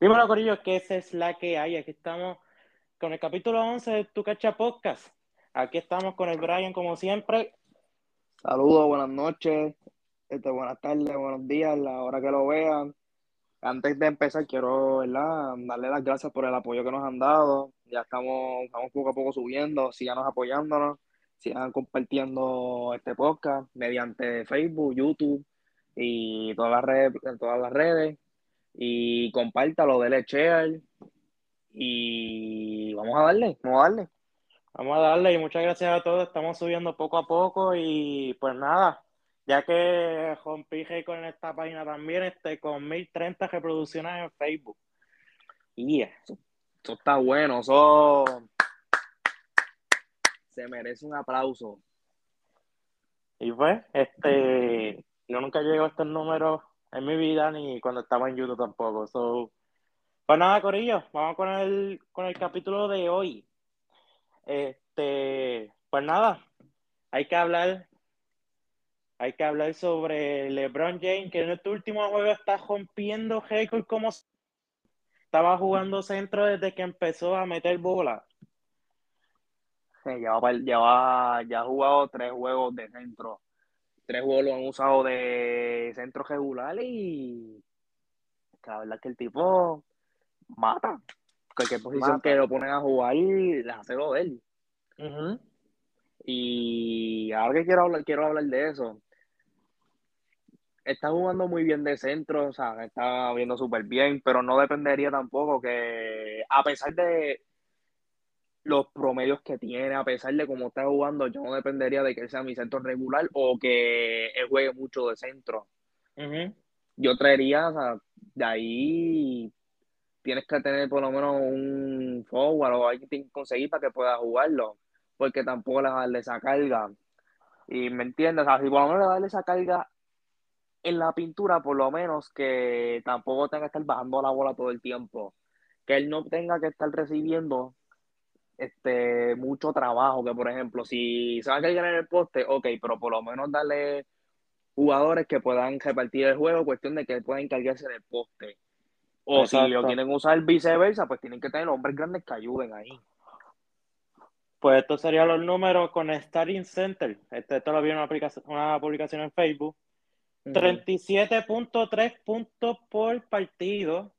Dímelo, Corillo, que esa es la que hay. Aquí estamos con el capítulo 11 de Tu Cacha Podcast. Aquí estamos con el Brian, como siempre. Saludos, buenas noches, este, buenas tardes, buenos días, la hora que lo vean. Antes de empezar, quiero darle las gracias por el apoyo que nos han dado. Ya estamos, estamos poco a poco subiendo, sigan apoyándonos, sigan compartiendo este podcast mediante Facebook, YouTube y todas las redes, todas las redes. Y compártalo, dele share. Y vamos a darle, vamos a darle. Vamos a darle y muchas gracias a todos. Estamos subiendo poco a poco y pues nada, ya que rompí con esta página también, este, con 1030 reproducciones en Facebook. Y eso, eso está bueno, eso se merece un aplauso. Y pues, este, yo nunca llego a estos números en mi vida ni cuando estaba en YouTube tampoco. So, pues nada, Corillo, vamos con el, con el capítulo de hoy. Este, pues nada, hay que hablar, hay que hablar sobre LeBron James, que en este último juego está rompiendo récord como estaba jugando centro desde que empezó a meter bola. ya, ya ha jugado tres juegos de centro. Tres juegos lo han usado de centro regular y la verdad es que el tipo mata cualquier posición que lo ponen a jugar, les hace lo de él. Y ahora que quiero hablar, quiero hablar de eso. Está jugando muy bien de centro, o sea, está viendo súper bien, pero no dependería tampoco que, a pesar de los promedios que tiene, a pesar de cómo está jugando, yo no dependería de que él sea mi centro regular o que él juegue mucho de centro. Yo traería, o sea, de ahí tienes que tener por lo menos un forward o alguien que conseguir para que pueda jugarlo, porque tampoco le va a darle esa carga. Y me entiendes, o sea, si por lo menos le va a darle esa carga en la pintura, por lo menos que tampoco tenga que estar bajando la bola todo el tiempo, que él no tenga que estar recibiendo este mucho trabajo, que por ejemplo, si se va a cargar en el poste, ok, pero por lo menos darle jugadores que puedan repartir el juego, cuestión de que puedan cargarse en el poste o si lo quieren usar viceversa, pues tienen que tener hombres grandes que ayuden ahí. Pues estos serían los números con Starting Center. Este, esto lo vi en una, una publicación en Facebook. 37.3 puntos por partido,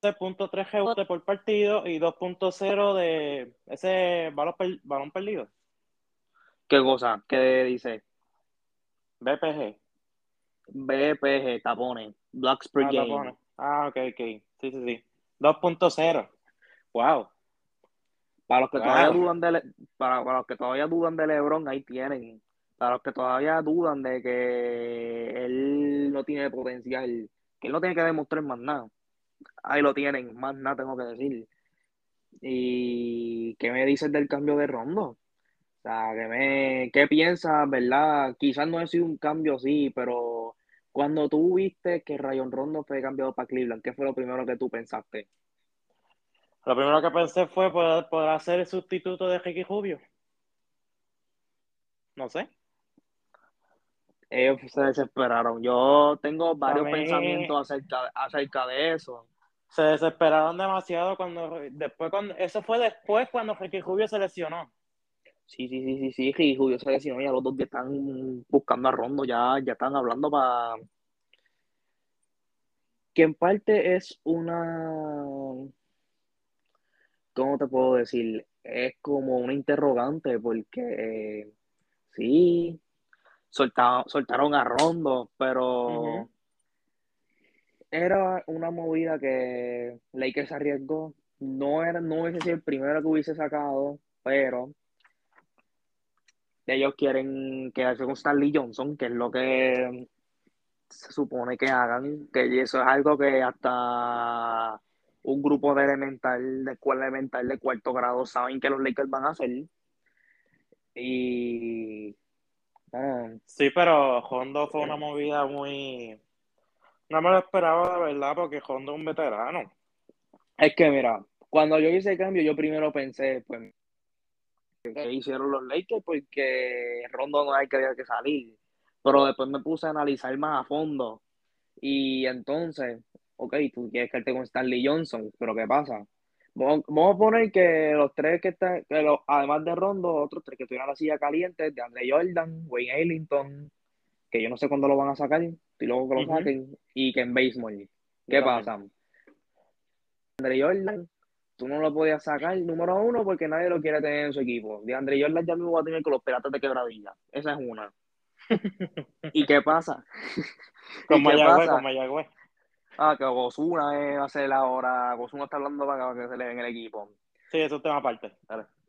3.3 rebotes por partido y 2.0 de ese balón, balón perdido. ¿Qué cosa? ¿Qué dice? BPG. BPG, tapones. Blocks per ah, game. Ah, ok, ok. Sí, sí, sí. 2.0. Wow. Para los que todavía dudan de para, los que todavía dudan de LeBron, ahí tienen. Para los que todavía dudan de que él no tiene potencial, que él no tiene que demostrar más nada. Ahí lo tienen, más nada tengo que decir. ¿Y qué me dices del cambio de rondo? O sea, ¿qué, me, qué piensas, verdad? Quizás no ha sido un cambio así, pero cuando tú viste que Rayon Rondo fue cambiado para Cleveland, ¿qué fue lo primero que tú pensaste? Lo primero que pensé fue poder, poder hacer el sustituto de Ricky Rubio. No sé. Ellos se desesperaron. Yo tengo varios pensamientos acerca, acerca de eso. Se desesperaron demasiado cuando después cuando eso fue después cuando Ricky Rubio se lesionó. Sí, sí, sí, sí, sí, y Julio se lesionó ya los dos que están buscando a Rondo, ya, ya están hablando para... Que en parte es una... ¿Cómo te puedo decir? Es como una interrogante porque sí, soltaron, soltaron a Rondo, pero era una movida que Lakers arriesgó. No, era, no hubiese sido el primero que hubiese sacado, pero ellos quieren quedarse con Stanley Johnson, que es lo que se supone que hagan, que eso es algo que hasta un grupo de elemental, de escuela elemental de cuarto grado saben que los Lakers van a hacer. Y sí, pero Hondo fue una movida muy no me lo esperaba de verdad porque Hondo es un veterano. Es que mira, cuando yo hice el cambio, yo primero pensé, pues que hicieron los Lakers porque Rondo no hay que que salir. Pero después me puse a analizar más a fondo. Y entonces, ok, tú quieres quedarte con Stanley Johnson, pero ¿qué pasa? Vamos, a poner que los tres que están, además de Rondo, otros tres que estuvieran la silla caliente, de Andre Jordan, Wayne Ellington, que yo no sé cuándo lo van a sacar, y luego que lo saquen, y que en Baseball. ¿Qué pasa? Andre Jordan, tú no lo podías sacar, número uno, porque nadie lo quiere tener en su equipo. De Andre Jordan ya me voy a tener con los piratas de quebradilla. Esa es una. ¿Y qué pasa? Con Mayagüez, con Mayagüez. Ah, que Osuna va a ser ahora. Osuna está hablando para que se le en el equipo. Sí, eso es tema aparte.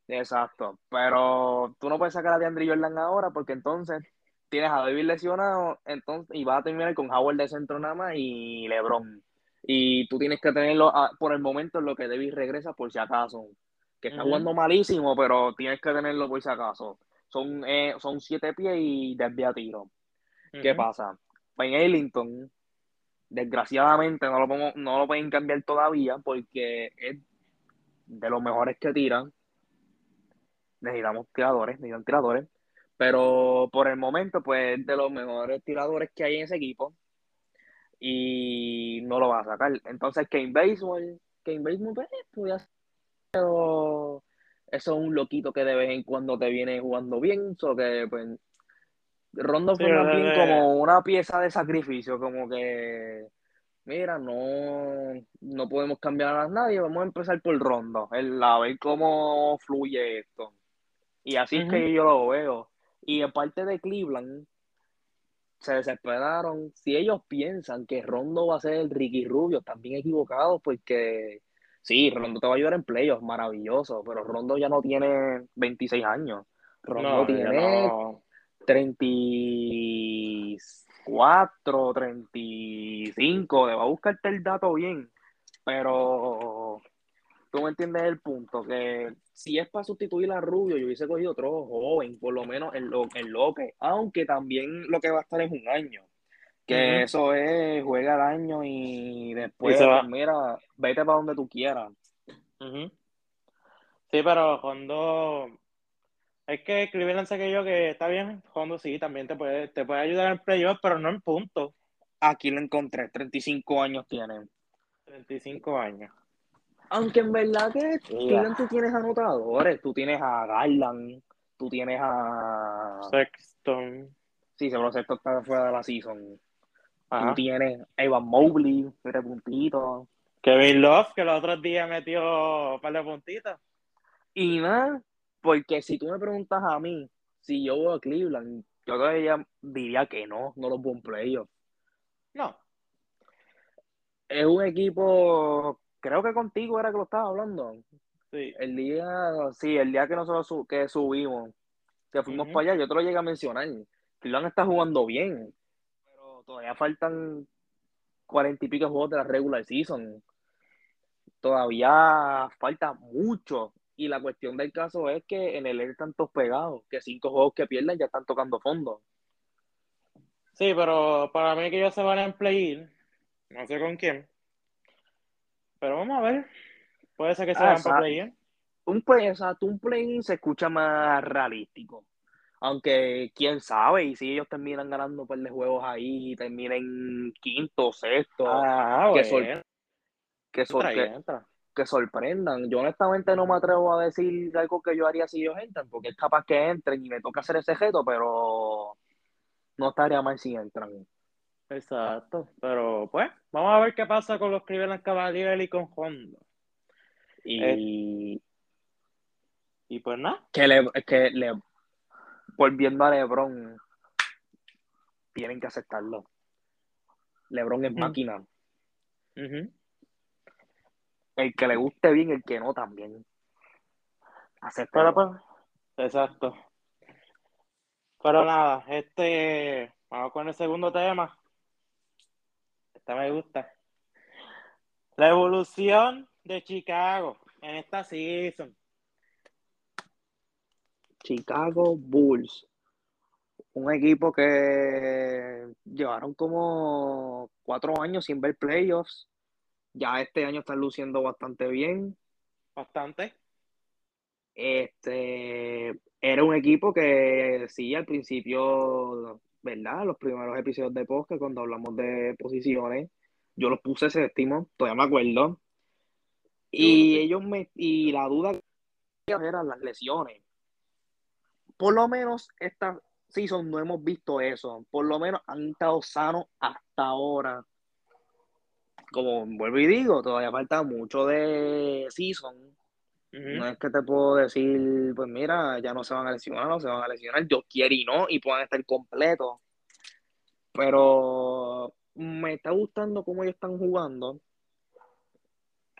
Exacto. Pero tú no puedes sacar a DeAndre Jordan ahora porque entonces tienes a David lesionado entonces, y vas a terminar con Howard de centro nada más y LeBron. Y tú tienes que tenerlo por el momento en lo que David regresa por si acaso. Que está jugando malísimo, pero tienes que tenerlo por si acaso. Son, eh, son siete pies y desvía tiro. ¿Qué pasa? En Ellington Desgraciadamente no lo, no lo pueden cambiar todavía porque es de los mejores que tiran. Necesitamos tiradores, necesitan tiradores. Pero por el momento, pues es de los mejores tiradores que hay en ese equipo. Y no lo va a sacar. Entonces, Kane Baseball, Kane Baseball, pues, puede Pero eso es un loquito que de vez en cuando te viene jugando bien. So que, pues, Rondo fue más bien como una pieza de sacrificio, como que, mira, no, no podemos cambiar a nadie, vamos a empezar por Rondo, el, a ver cómo fluye esto. Y así es que yo lo veo. Y en parte de Cleveland, se desesperaron. Si ellos piensan que Rondo va a ser el Ricky Rubio, también equivocados, porque sí, Rondo te va a ayudar en playoffs, maravilloso, pero Rondo ya no tiene 26 años. Rondo tiene 34, 35, va a buscarte el dato bien, pero tú me entiendes el punto, que si es para sustituir a Rubio, yo hubiese cogido otro joven, por lo menos en lo, en lo que, aunque también lo que va a estar es un año, que eso es, juega el año y después, pues mira, vete para donde tú quieras. Sí, pero cuando es que Cleveland sé que yo que está bien, Hondo sí, también te puede, te puede ayudar en playoff, pero no en punto. Aquí lo encontré, 35 años tiene. 35 años. Aunque en verdad que Cleveland tú tienes anotadores, tú tienes a Garland, tú tienes a... Sexton. Sí, seguro Sexton está fuera de la season. Tú tienes a Evan Mobley, tres puntitos. Kevin Love, que los otros días metió un par de puntitos. Y nada, porque si tú me preguntas a mí, si yo voy a Cleveland, yo todavía diría que no, no los buen playoffs. No. Es un equipo, creo que contigo era que lo estaba hablando. Sí. El día, sí, el día que nosotros que subimos, que fuimos para allá, yo te lo llegué a mencionar. Cleveland está jugando bien, pero todavía faltan cuarenta y pico juegos de la regular season. Todavía falta mucho y la cuestión del caso es que en el E están todos pegados, que cinco juegos que pierden ya están tocando fondo. Sí, pero para mí que ellos se van a play no sé con quién. Pero vamos a ver. Puede ser que se vayan para play Un play, exacto, un play se escucha más realístico. Aunque quién sabe, y si ellos terminan ganando un par de juegos ahí, terminen quinto, sexto, ah, que, bueno. que, que sorprendan. Yo honestamente no me atrevo a decir algo que yo haría si ellos entran, porque es capaz que entren y me toca hacer ese gesto, pero no estaría mal si entran. Exacto, pero pues, vamos a ver qué pasa con los Cleveland Cavaliers y con Honda. Y, eh, y pues nada. Que le, que le, volviendo a LeBron, tienen que aceptarlo. LeBron es máquina el que le guste bien, el que no también. Pero pues, exacto. Pero nada, este, vamos con el segundo tema. Este me gusta. La evolución de Chicago en esta season. Chicago Bulls. Un equipo que llevaron como cuatro años sin ver playoffs ya este año están luciendo bastante bien. Bastante. Este era un equipo que sí, al principio, ¿verdad? Los primeros episodios de podcast, cuando hablamos de posiciones, Yo los puse séptimo, todavía me acuerdo. Y ellos me, y la duda eran las lesiones. Por lo menos esta season no hemos visto eso. Por lo menos han estado sanos hasta ahora. Como vuelvo y digo, todavía falta mucho de season. No es que te puedo decir, pues mira, ya no se van a lesionar, no se van a lesionar. Dios quiere y no, y puedan estar completos. Pero me está gustando cómo ellos están jugando.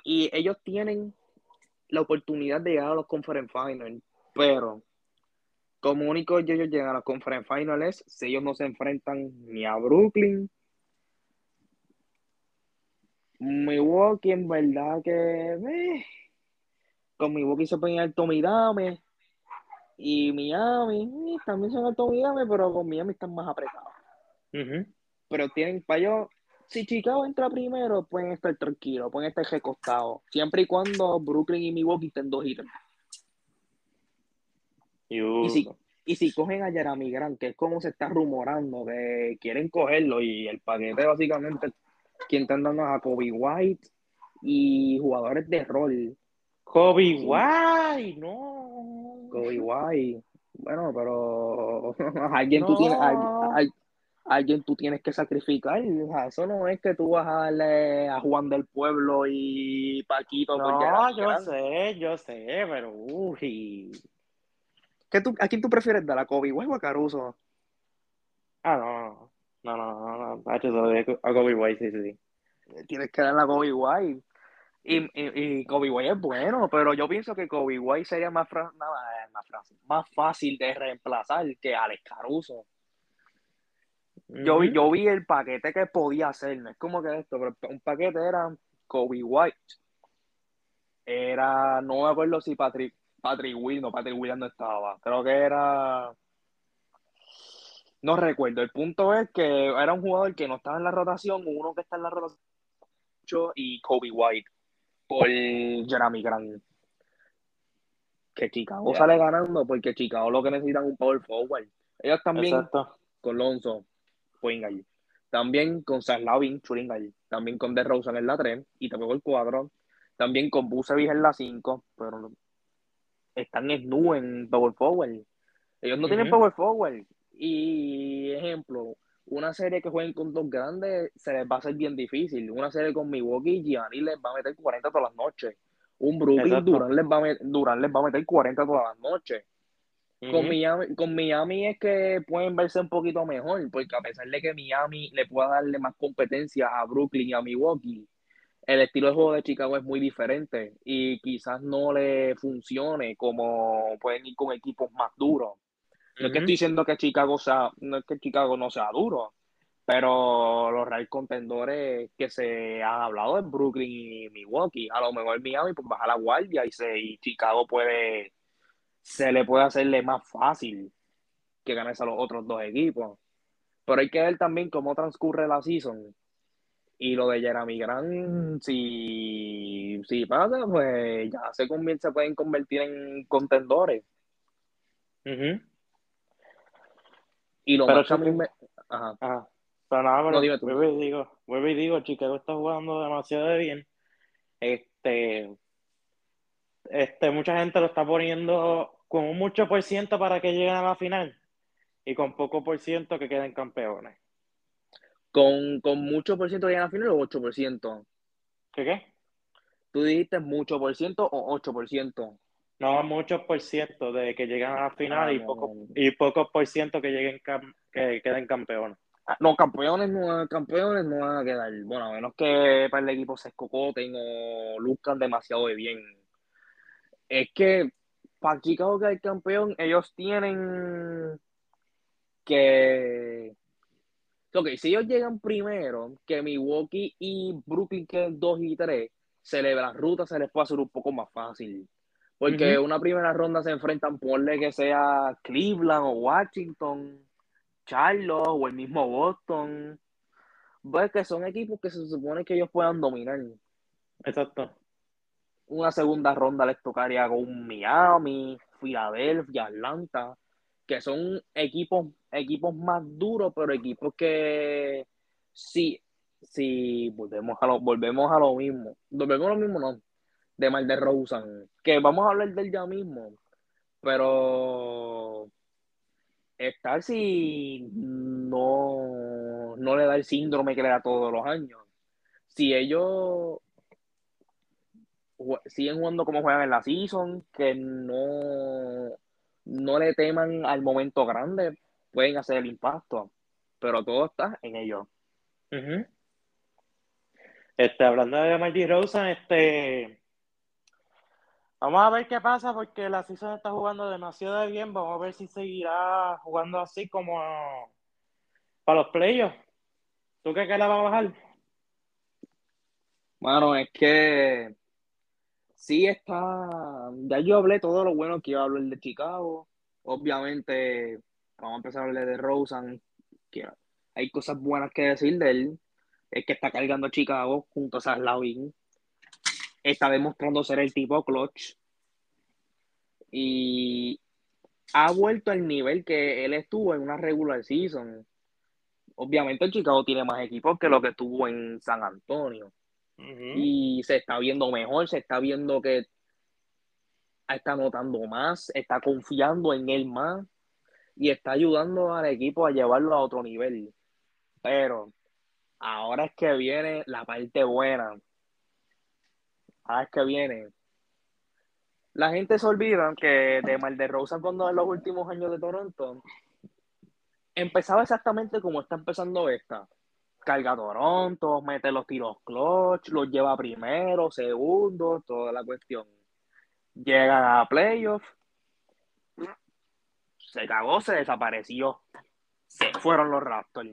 Y ellos tienen la oportunidad de llegar a los Conference Finals. Pero, como único ellos llegan a los Conference Finals si ellos no se enfrentan ni a Brooklyn. Milwaukee, en verdad que. Eh, con Milwaukee se pueden ir Tommy Dame. Y Miami, también son alto Miami, pero con Miami están más apretados. Pero tienen, para ellos, si Chicago entra primero, pueden estar tranquilos, pueden estar recostados. Siempre y cuando Brooklyn y Milwaukee estén dos y Y si, y si cogen a Jeremy Grant, que es como se está rumorando, que quieren cogerlo y el paquete básicamente, quien están dando a Kobe White y jugadores de rol. Kobe White, no. Kobe White. Bueno, pero alguien tú tienes, alguien tú tienes que sacrificar. eso no es que tú vas a darle a Juan del Pueblo y Paquito. No, yo sé, yo sé, pero uy. ¿Qué tú, ¿A quién tú prefieres dar? ¿A Kobe White o a Caruso? Ah, no. No, no, no. no. A Kobe White, sí, sí. Tienes que darle a Kobe White. Y, y, y, Kobe White es bueno, pero yo pienso que Kobe White sería más, nada, más, más fácil de reemplazar que Alex Caruso. Yo, vi, yo vi el paquete que podía hacer, no es como que esto, pero un paquete era Kobe White. Era, no me acuerdo si Patrick, Patrick Williams, no, Patrick Williams no estaba. Creo que era. No recuerdo. El punto es que era un jugador que no estaba en la rotación, uno que está en la rotación y Kobe White por Jeremy Grant. Que Chicago sale ganando porque Chicago lo que necesitan es un power forward. Ellos también con Lonzo Pueden También con Saslavin, Churingal. También con DeRozan en la 3 y también el 4. También con Busevich en la 5, pero están en en Power Forward. Ellos no tienen Power Forward. Y ejemplo, una serie que jueguen con dos grandes se les va a hacer bien difícil. Una serie con Milwaukee, Gianni les va a meter 40 todas las noches. Un Brooklyn, Durán les, va a Durán les va a meter 40 todas las noches. Con, Miami, con Miami es que pueden verse un poquito mejor, porque a pesar de que Miami le pueda darle más competencia a Brooklyn y a Milwaukee, el estilo de juego de Chicago es muy diferente y quizás no le funcione como pueden ir con equipos más duros. No es que estoy diciendo que Chicago sea, no es que Chicago no sea duro, pero los real contendores que se han hablado en Brooklyn y Milwaukee, a lo mejor Miami pues baja la guardia y, se, y Chicago puede se le puede hacerle más fácil que ganarse a los otros dos equipos. Pero hay que ver también cómo transcurre la season. Y lo de Jeremy Grant, si, si pasa, pues ya se, se pueden convertir en contendores. Y lo Pero más también Ajá. Pero nada, pero no, vuelvo y digo, vuelvo y digo, Chicago está jugando demasiado bien. Este, este, mucha gente lo está poniendo con un mucho por ciento para que lleguen a la final y con poco por ciento que queden campeones. ¿Con, con mucho por ciento que lleguen a la final o 8 por ciento? ¿Qué qué? ¿Tú dijiste mucho por ciento o 8 por ciento? No, muchos por ciento de que lleguen a la final y, ah, poco, y pocos por ciento que lleguen que queden campeones. Ah, no, campeones no, campeones no van a quedar. Bueno, a menos que para el equipo se escocoten o luzcan demasiado de bien. Es que para Chicago que el campeón, ellos tienen que. Ok, si ellos llegan primero, que Milwaukee y Brooklyn queden 2 y 3, se le la ruta se les puede hacer un poco más fácil. Porque una primera ronda se enfrentan, ponle que sea Cleveland o Washington, Charlotte o el mismo Boston. Pues que son equipos que se supone que ellos puedan dominar. Exacto una segunda ronda les tocaría con Miami, Filadelfia, Atlanta, que son equipos, equipos más duros, pero equipos que si si volvemos a lo, volvemos a lo mismo, volvemos a lo mismo, no, de Mal de Rosen, que vamos a hablar de él ya mismo, pero estar si no, no le da el síndrome que le da todos los años. Si ellos siguen jugando como juegan en la season, que no, no le teman al momento grande, pueden hacer el impacto, pero todo está en ellos. Este, hablando de Marty Rosen, este, vamos a ver qué pasa porque la season está jugando demasiado bien. Vamos a ver si seguirá jugando así como para los playoffs. ¿Tú que la va a bajar? Bueno, es que sí está. Ya yo hablé todo lo bueno que iba a hablar de Chicago. Obviamente, vamos a empezar a hablar de Rosen. Que hay cosas buenas que decir de él es que está cargando a Chicago junto a Slavin. Está demostrando ser el tipo clutch. Y ha vuelto al nivel que él estuvo en una regular season. Obviamente Chicago tiene más equipos que lo que tuvo en San Antonio. Y se está viendo mejor, se está viendo que está notando más, está confiando en él más y está ayudando al equipo a llevarlo a otro nivel. Pero Ahora es que viene la parte buena. Ahora es que viene. La gente se olvida que de Mal de Rosa cuando en los últimos años de Toronto empezaba exactamente como está empezando esta. Carga Toronto, mete los tiros clutch, los lleva primero, segundo, toda la cuestión. Llegan a playoffs, se cagó, se desapareció. Se fueron los Raptors.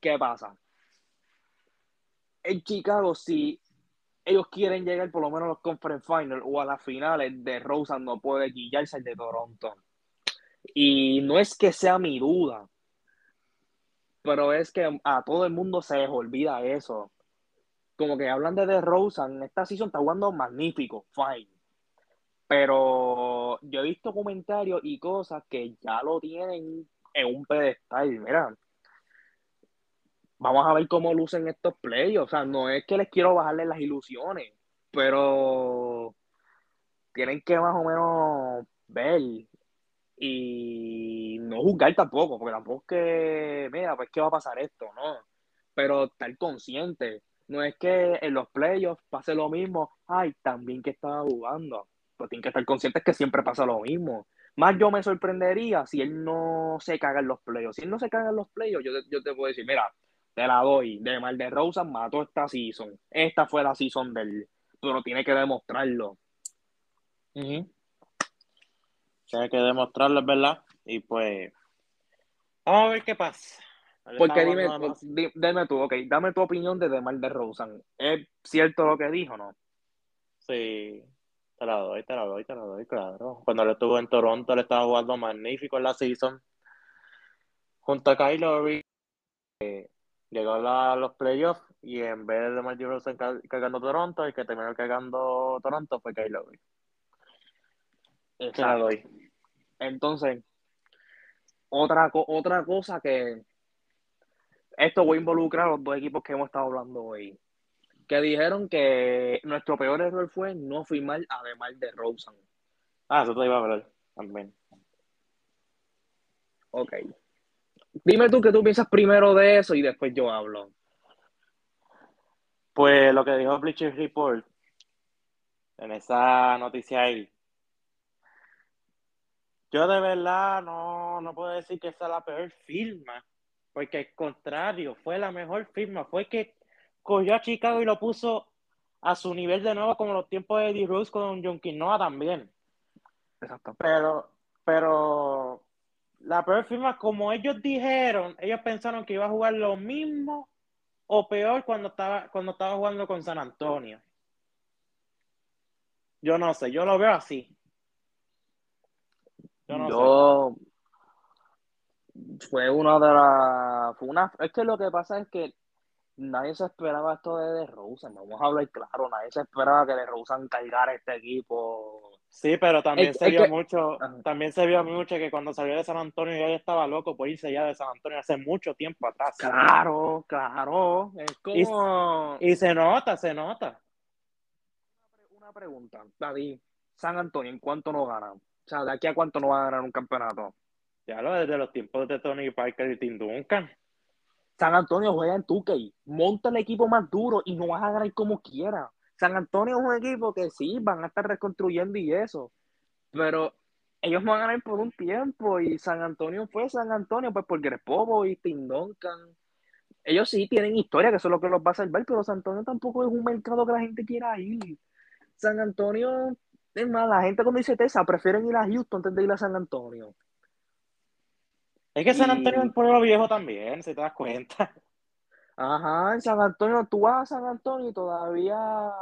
¿Qué pasa? En Chicago, si ellos quieren llegar por lo menos a los Conference Finals o a las finales, de Rosa no puede guillarse de Toronto. Y no es que sea mi duda, pero es que a todo el mundo se les olvida eso. Como que hablan de DeRozan, esta season está jugando magnífico, fine. Pero yo he visto comentarios y cosas que ya lo tienen en un pedestal. Mira, vamos a ver cómo lucen estos playoffs. O sea, no es que les quiero bajarle las ilusiones, pero tienen que más o menos ver y no juzgar tampoco, porque tampoco es que, mira, pues qué va a pasar esto, ¿no? Pero estar consciente. No es que en los playoffs pase lo mismo, ay, también que estaba jugando. Pues tienen que estar conscientes que siempre pasa lo mismo. Más yo me sorprendería si él no se caga en los playoffs. Si él no se caga en los playoffs, yo, yo te puedo decir, mira, te la doy. De Mal de Rosa mató esta season. Esta fue la season del. Pero tiene que demostrarlo. Tiene que demostrarlo, es verdad. Y pues. Vamos a ver qué pasa. Porque dime, dime tú, ok, dame tu opinión de Demar de Rosen. ¿Es cierto lo que dijo no? Sí, te la doy, te la doy, te la doy, claro. Cuando él estuvo en Toronto, le estaba jugando magnífico en la season. Junto a Kyle Lowry, llegó a los playoffs y en vez de Marty Rosen cargando Toronto, el que terminó cargando Toronto fue Kyle Lowry. Entonces, otra, otra cosa que esto voy a involucrar a los dos equipos que hemos estado hablando hoy. Que dijeron que nuestro peor error fue no firmar además de Rosen. Ah, eso te iba a hablar también. Ok. Dime tú qué tú piensas primero de eso y después yo hablo. Pues lo que dijo Bleacher Report en esa noticia ahí. Yo de verdad no, no puedo decir que esa es la peor firma, porque al contrario, fue la mejor firma. Fue que cogió a Chicago y lo puso a su nivel de nuevo, como los tiempos de Eddie Rose con John Quinoa también. Exacto. Pero, pero la peor firma, como ellos dijeron, ellos pensaron que iba a jugar lo mismo o peor cuando estaba, cuando estaba jugando con San Antonio. Yo no sé, yo lo veo así. Yo. Fue una de las. Una... Es que lo que pasa es que nadie se esperaba esto de DeRozan. Vamos a hablar claro, nadie se esperaba que DeRozan cargara este equipo Sí, pero también Es- se es vio que- mucho, Ajá. también se vio mucho que cuando salió de San Antonio ya estaba loco por irse ya de San Antonio hace mucho tiempo atrás. Claro, claro. Es Y- como Y se nota, se nota. una pregunta, David. San Antonio, ¿en cuánto no gana? O sea, ¿de aquí a cuánto no va a ganar un campeonato? Ya lo desde los tiempos de Tony Parker y Tim Duncan. San Antonio juega en 2K, monta el equipo más duro y no vas a ganar como quiera. San Antonio es un equipo que sí, van a estar reconstruyendo y eso, pero ellos van a ganar por un tiempo y San Antonio fue San Antonio, pues por Greg Popovich y Tim Duncan. Ellos sí tienen historia, que eso es lo que los va a salvar, pero San Antonio tampoco es un mercado que la gente quiera ir. San Antonio, es más, la gente cuando dice Tessa, prefieren ir a Houston antes de ir a San Antonio. Es que San Y- Antonio es un pueblo viejo también, si te das cuenta. Ajá, en San Antonio, tú vas a San Antonio y todavía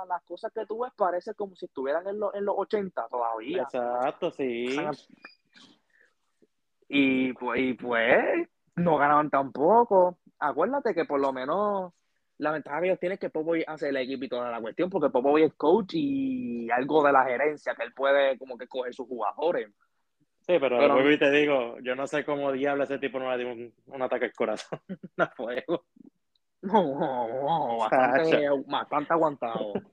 las cosas que tú ves parecen como si estuvieran en, los en los 80 todavía. Exacto, sí. Y pues, y pues no ganaban tampoco. Acuérdate que por lo menos la ventaja que ellos tienen es que Popovich hace el equipo y toda la cuestión, porque Popovich es coach y algo de la gerencia, que él puede como que coger sus jugadores. Sí, pero, Pero- vuelvo y te digo, yo no sé cómo diablo ese tipo no le dio un, un ataque al corazón a fuego. No, no, bastante, bastante aguantado.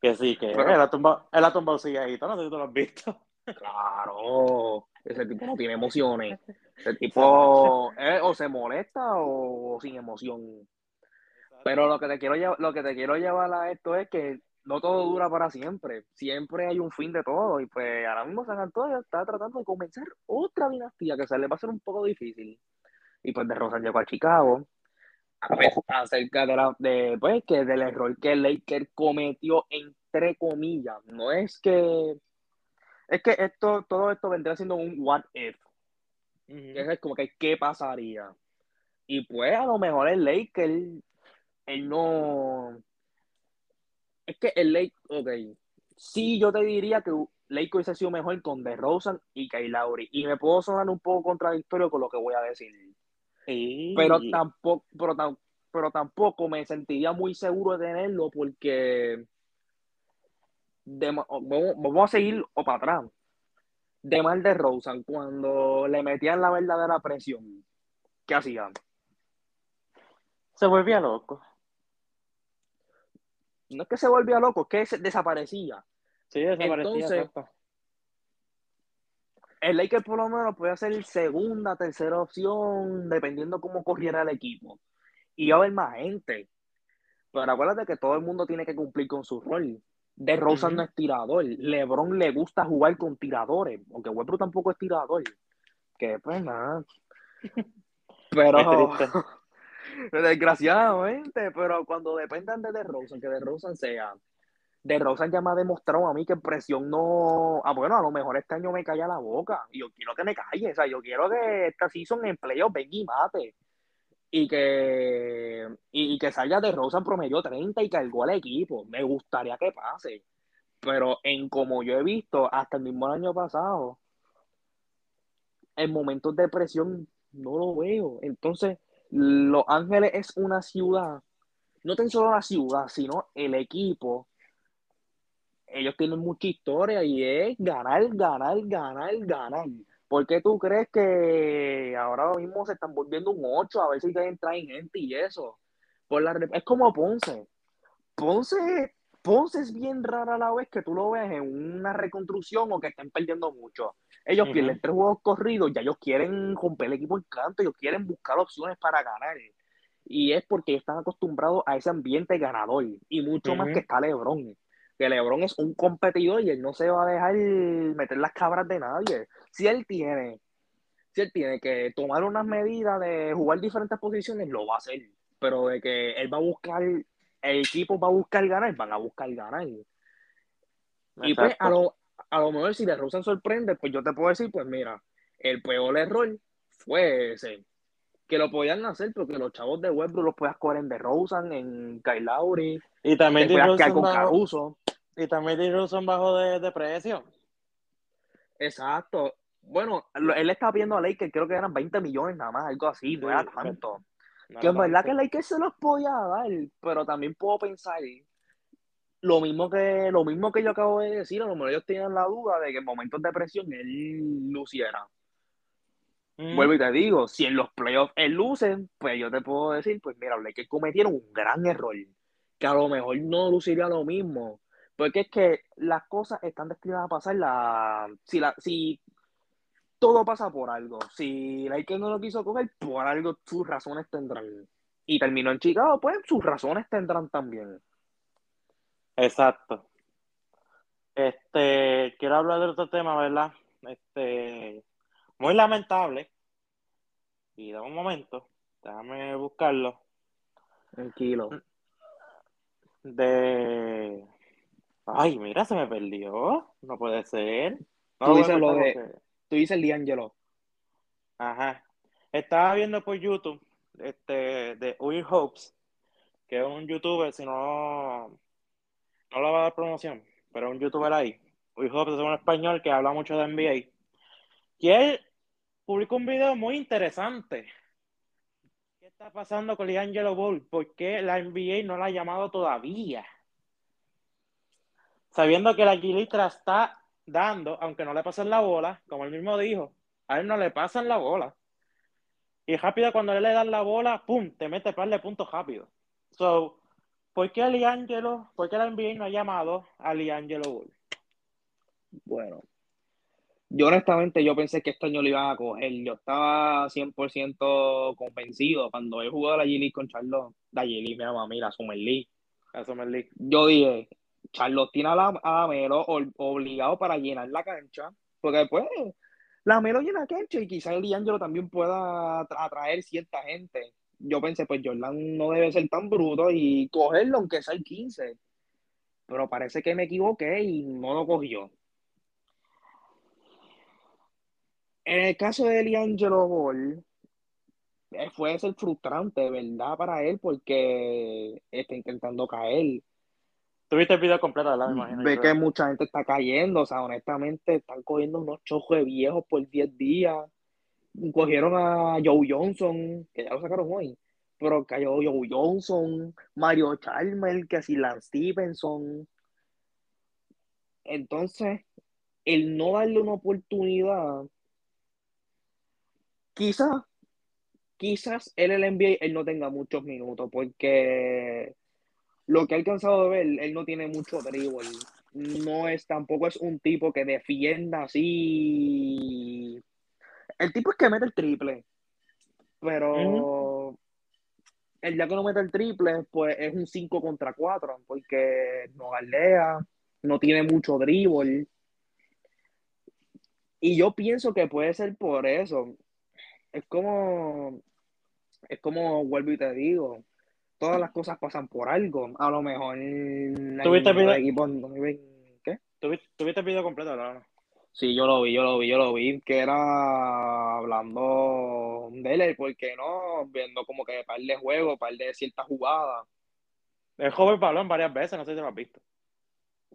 Que sí, que Pero- él ha tumbado, él ha tumbado sillajito, no sé si tú lo has visto. Claro, ese tipo no tiene emociones. Ese tipo eh, o se molesta o sin emoción. Pero lo que te quiero lo que te quiero llevar a esto es que no todo dura para siempre. Siempre hay un fin de todo. Y pues ahora mismo San Antonio está tratando de comenzar otra dinastía que se le va a hacer un poco difícil. Y pues de Rosa llegó a Chicago. Acerca de la, de, pues, que del error que Laker cometió entre comillas. No es que es que esto, todo esto vendría siendo un what if. Es como que qué pasaría. Y pues a lo mejor el Laker, él no. Es que el Lake, ok. Sí, yo te diría que Laker hubiese sido mejor con DeRozan y Kyle Lowry. Y me puedo sonar un poco contradictorio con lo que voy a decir. Sí. Pero tampoco, pero, tam- pero tampoco me sentiría muy seguro de tenerlo porque de- vamos, vamos a seguir o para atrás. De mal de Rosen, cuando le metían la verdadera presión, ¿qué hacían? Se volvía loco. No es que se volvía loco, es que se desaparecía. Sí, desaparecía. Entonces, exacto. El Lakers por lo menos podía ser segunda, tercera opción, dependiendo cómo corriera el equipo. Y iba a haber más gente. Pero acuérdate que todo el mundo tiene que cumplir con su rol. De Rosa no es tirador. LeBron le gusta jugar con tiradores, aunque Westbrook tampoco es tirador. Que pues nada. Pero desgraciadamente, pero cuando dependan de DeRozan, que DeRozan sea DeRozan ya me ha demostrado a mí que presión no. Ah, bueno, a lo mejor este año me calla la boca. Y yo quiero que me calle. O sea, yo quiero que esta season en playoff venga y mate. Y que, y, que salga DeRozan promedio 30 y cargó al equipo. Me gustaría que pase. Pero en como yo he visto, hasta el mismo año pasado, en momentos de presión no lo veo. Entonces, Los Ángeles es una ciudad, no tan solo la ciudad, sino el equipo ellos tienen mucha historia y es ganar, ganar, ganar, ganar. ¿Por qué tú crees que ahora mismo se están volviendo un 8 a ver si traen, traen gente y eso? Por la, es como Ponce. Ponce. Ponce es bien rara la vez que tú lo ves en una reconstrucción o que estén perdiendo mucho. Ellos pierden tres juegos corridos, ya ellos quieren romper el equipo en canto, ellos quieren buscar opciones para ganar. Y es porque están acostumbrados a ese ambiente ganador. Y mucho más que está LeBron que LeBron es un competidor y él no se va a dejar meter las cabras de nadie. Si él tiene, si él tiene que tomar unas medidas de jugar diferentes posiciones, lo va a hacer. Pero de que él va a buscar, el equipo va a buscar ganar, van a buscar ganar. Y pues a lo, a lo mejor si de Rosen sorprende, pues yo te puedo decir, pues mira, el peor error fue ese. Que lo podían hacer porque los chavos de Westbrook los podías coger en DeRozan, en Kyle Lowry, Y también DeRozan con Caruso. Y también DeRozan bajo de, de precio. Exacto. Bueno, él está viendo a Lakers, creo que eran 20 millones nada más, algo así, no era tanto. No Que en verdad que Lakers se los podía dar, pero también puedo pensar lo mismo que lo mismo que yo acabo de decir, a lo mejor ellos tenían la duda de que en momentos de presión él luciera. Mm. Vuelvo y te digo, si en los playoffs él luce, pues yo te puedo decir, pues mira, los cometieron un gran error, que a lo mejor no luciría lo mismo, porque es que las cosas están destinadas a pasar, la, si, la, si todo pasa por algo, si Lakers no lo quiso coger, por algo sus razones tendrán. Y terminó en Chicago, pues sus razones tendrán también. Exacto. Este, quiero hablar de otro tema, ¿verdad? Este, muy lamentable. Y de un momento, déjame buscarlo. Tranquilo. De. Ay, mira, se me perdió. No puede ser. No Tú dices lo de- Tú dices D'Angelo. Ajá. Estaba viendo por YouTube este, de Will Hopes, que es un youtuber, si no, no le va a dar promoción, pero es un youtuber ahí. Will Hopes es un español que habla mucho de NBA. Y él publicó un video muy interesante. ¿Qué está pasando con D'Angelo Ball? ¿Por qué la NBA no la ha llamado todavía? Sabiendo que la Gilitra está dando, aunque no le pasen la bola, como él mismo dijo, a él no le pasan la bola. Y rápido cuando él le dan la bola, ¡pum! Te mete par de puntos rápido. So, ¿por qué Liangelo, por qué la NBA no ha llamado a Liangelo Bull? Bueno, yo honestamente yo pensé que este año lo iban a coger. Yo estaba 100% convencido cuando he jugado la G-League con Charlotte. La G-League, Summer League. A Summer League. Yo dije, Charlotte tiene a, la, obligado para llenar la cancha. Porque después Lamelo llena la cancha y quizás el D'Angelo también pueda atra- atraer cierta gente. Yo pensé, pues Jordan no debe ser tan bruto y cogerlo aunque sea el 15. Pero parece que me equivoqué y no lo cogió. En el caso de Liangelo Ball, eh, puede ser frustrante, ¿verdad? Para él, porque está intentando caer. Tuviste el video completo, ¿verdad? Me imagino. Ve que mucha gente está cayendo, o sea, honestamente, están cogiendo unos chojos de viejos por 10 días. Cogieron a Joe Johnson, que ya lo sacaron hoy, pero cayó Joe Johnson, Mario Chalmers, que si Lance Stevenson. Entonces, el no darle una oportunidad, quizás, quizás él el NBA él no tenga muchos minutos, porque lo que he alcanzado de ver, él no tiene mucho dribble. No es, tampoco es un tipo que defienda así. El tipo es que mete el triple, pero el día que no mete el triple, pues es un 5 contra 4, porque no galdea, no tiene mucho dribble. Y yo pienso que puede ser por eso. Es como, es como vuelvo y te digo, todas las cosas pasan por algo. A lo mejor ¿Tuviste el video? no viven- ¿qué? ¿Tuviste, tuviste el video completo, ¿verdad? Sí, yo lo vi, yo lo vi, yo lo vi, que era hablando de él, porque no, viendo como que par de juegos, par de ciertas jugadas. El joven balón varias veces, no sé si lo has visto.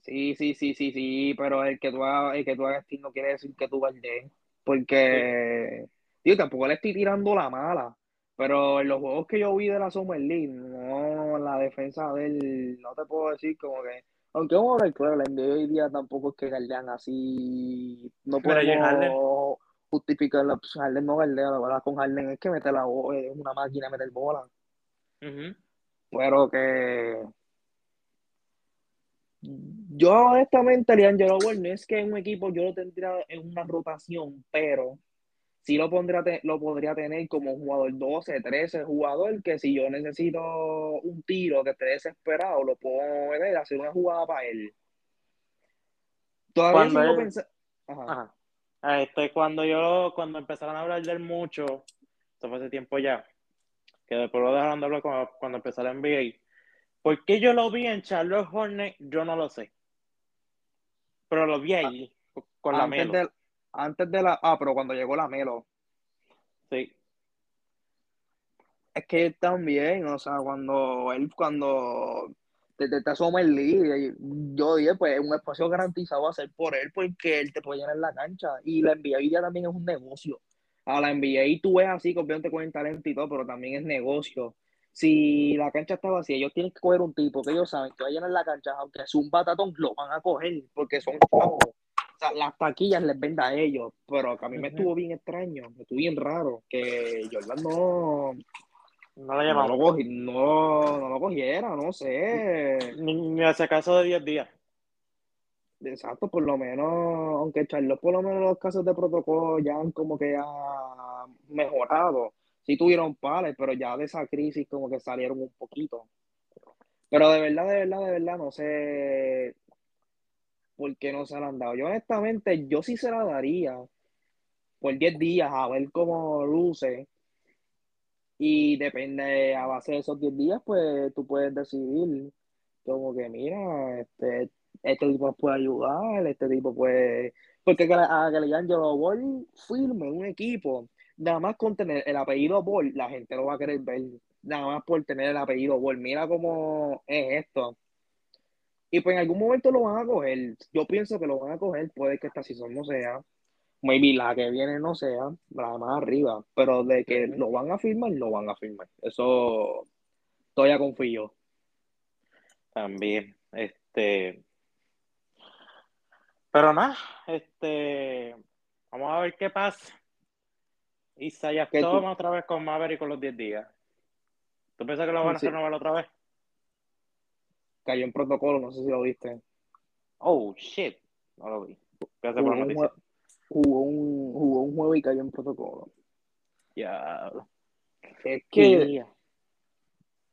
Sí, sí, sí, sí, sí, pero el que tú hagas, el que tú hagas no quiere decir que tú guardes, porque, digo, tampoco le estoy tirando la mala, pero en los juegos que yo vi de la Summer League, no, la defensa de él, no te puedo decir como que, aunque vamos a ver, claro, la NBA hoy día tampoco es que galdean así, no podemos justificar la pues, Harden no galdea, la verdad con Harden es que mete la bola, es una máquina meter bola, pero que yo honestamente, Ball, no es que en un equipo yo lo tendría en una rotación, pero sí lo, pondría, te- lo podría tener como jugador 12, 13 jugador, que si yo necesito un tiro que esté desesperado, lo puedo meter, hacer una jugada para él. Todavía Cuando él-. Ajá. Ajá. Ah, Este, cuando yo, cuando empezaron a hablar de él mucho, eso fue hace tiempo ya, que después lo dejaron de hablar cuando, cuando empezó la NBA. ¿Por qué yo lo vi en Charlotte Hornets? Yo no lo sé. Pero lo vi ahí, con la Melo. de, antes de la... Ah, pero cuando llegó la Melo. Sí. Es que también, o sea, cuando él, cuando desde esta Summer League, yo dije, pues un espacio garantizado va a ser por él, porque él te puede llenar la cancha. Y la NBA día también es un negocio. A la NBA tú ves así, obviamente con el talento y todo, pero también es negocio. si la cancha está vacía, ellos tienen que coger un tipo que ellos saben que va a llenar la cancha, aunque es un batatón, lo van a coger porque son chavos. Las taquillas les venda a ellos, pero que a mí me estuvo bien extraño, me estuvo bien raro que Jordan no, No lo no, lo, cogi- no, no lo cogiera, no sé. Ni, ni hace caso de 10 días. Exacto, por lo menos, aunque Charlotte por lo menos los casos de protocolo ya han como que ha mejorado. Sí tuvieron pares, pero ya de esa crisis como que salieron un poquito. Pero de verdad, de verdad, de verdad, no sé por qué no se la han dado. Yo honestamente, yo sí se la daría por 10 días a ver cómo luce. Y depende, a base de esos 10 días, pues tú puedes decidir como que, mira, este, este tipo puede ayudar, este tipo puede... Porque que, a que Angelo Ball firme un equipo, nada más con tener el apellido Ball, la gente lo va a querer ver, nada más por tener el apellido Ball. Mira cómo es esto. Y pues en algún momento lo van a coger. Yo pienso que lo van a coger, puede que esta season no sea. Maybe la que viene no sea, la más arriba. Pero de que lo van a firmar, lo van a firmar. Eso todavía confío. También. Este. Pero nada, este. Vamos a ver qué pasa. Isaiah ¿Qué tú- otra vez con Maverick con los 10 días. ¿Tú piensas que lo van a Sí. renovar otra vez? Cayó en protocolo, no sé si lo viste. Oh, shit. No lo vi. Gracias por Jugó la un, noticia. jugó, un, jugó un juego y cayó en protocolo. Ya. Es que Que...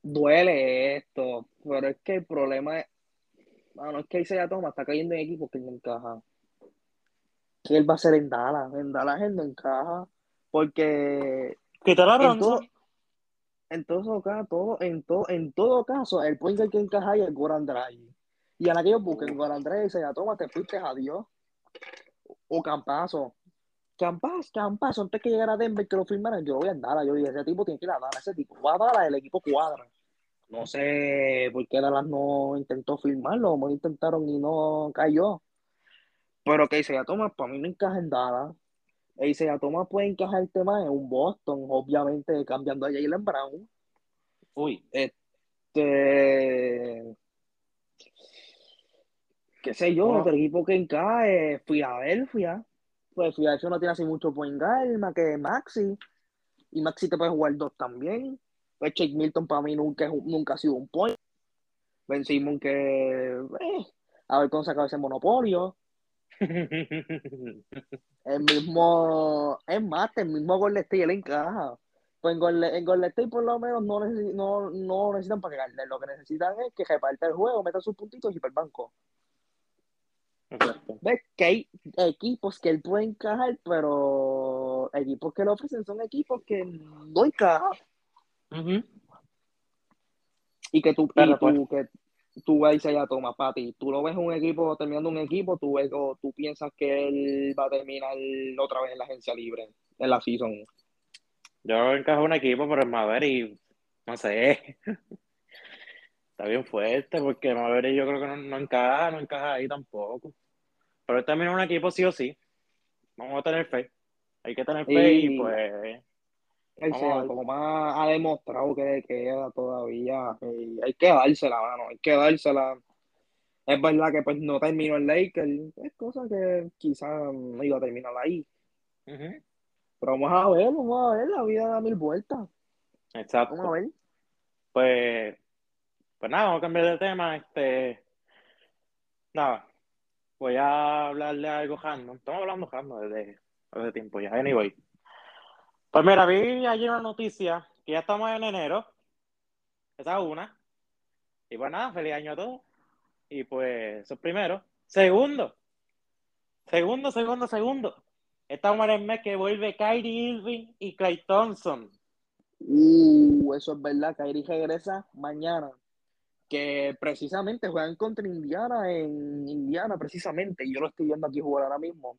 duele esto, pero es que el problema es, bueno, es que Isaiah Thomas está cayendo en equipos que él no encaja. ¿Qué él va a hacer en Dallas? En Dallas él no encaja, porque Quítale a en todo, Bronson. En todo en todo, en todo caso, el point que encaja ahí es Goran Dragic. Y en aquellos busquen Goran Dragic Isaiah Thomas, te fuiste a Dios. O Campazo. Campazo, Campazo, antes que llegara Denver que lo firmaran, yo lo voy a Dallas. Yo dije, ese tipo tiene que ir a Dallas, ese tipo va a Dallas, el equipo cuadra. No sé por qué Dallas no intentó firmarlo, como intentaron y no cayó. Pero que Isaiah Thomas para mí no encaja en Dallas. E Isaiah Thomas puede encajar el tema en un Boston, obviamente cambiando a Jalen Brown. Uy. Este. Qué sé yo, otro equipo que encaje, Filadelfia. Pues Filadelfia no tiene así mucho point guard, más que Maxi. Y Maxi te puede jugar dos también. Pues Shake Milton para mí nunca, nunca ha sido un point. Ben Simon que. eh, a ver cómo se acaba ese monopolio. El mismo. Es más, el mismo Golden State él encaja. Pues en Golden, en Golden State por lo menos no, no, no necesitan para que Lo que necesitan es que reparte el juego, meta sus puntitos y para el banco. Exacto. ¿Ves? Que hay equipos que él puede encajar, pero equipos que le ofrecen son equipos que no encajan. Ujú. Y que tú, y tú, que tú ves ya toma para ti. Tú lo ves un equipo terminando un equipo, tú ves o tú piensas que él va a terminar otra vez en la agencia libre, en la season. Yo encajo un equipo, pero el Maverick, no sé. Está bien fuerte, porque Maverick yo creo que no, no encaja, no encaja ahí tampoco. Pero él es un equipo sí o sí. Vamos a tener fe. Hay que tener fe y Y- pues Él se como más ha demostrado que le queda todavía. y hay que dársela, mano. Hay que dársela. Es verdad que pues no terminó el Lakers. Es cosa que quizás no iba a terminar ahí. ujú, Pero vamos a ver, vamos a ver. La vida da mil vueltas. Vamos a exacto. ver. Pues, pues nada, vamos a cambiar de tema. Este, nada, voy a hablarle algo random. Estamos hablando random desde hace tiempo ya. Anyway. Pues mira, vi ayer una noticia que ya estamos en enero. Esa es una. Y pues nada, feliz año a todos. Y pues, eso es primero. Segundo. Segundo, segundo, segundo. Estamos en el mes que vuelve Kyrie Irving y Clay Thompson. Uh, eso es verdad. Kyrie regresa mañana. Que precisamente juegan contra Indiana en Indiana, precisamente. Y yo lo estoy viendo aquí jugar ahora mismo.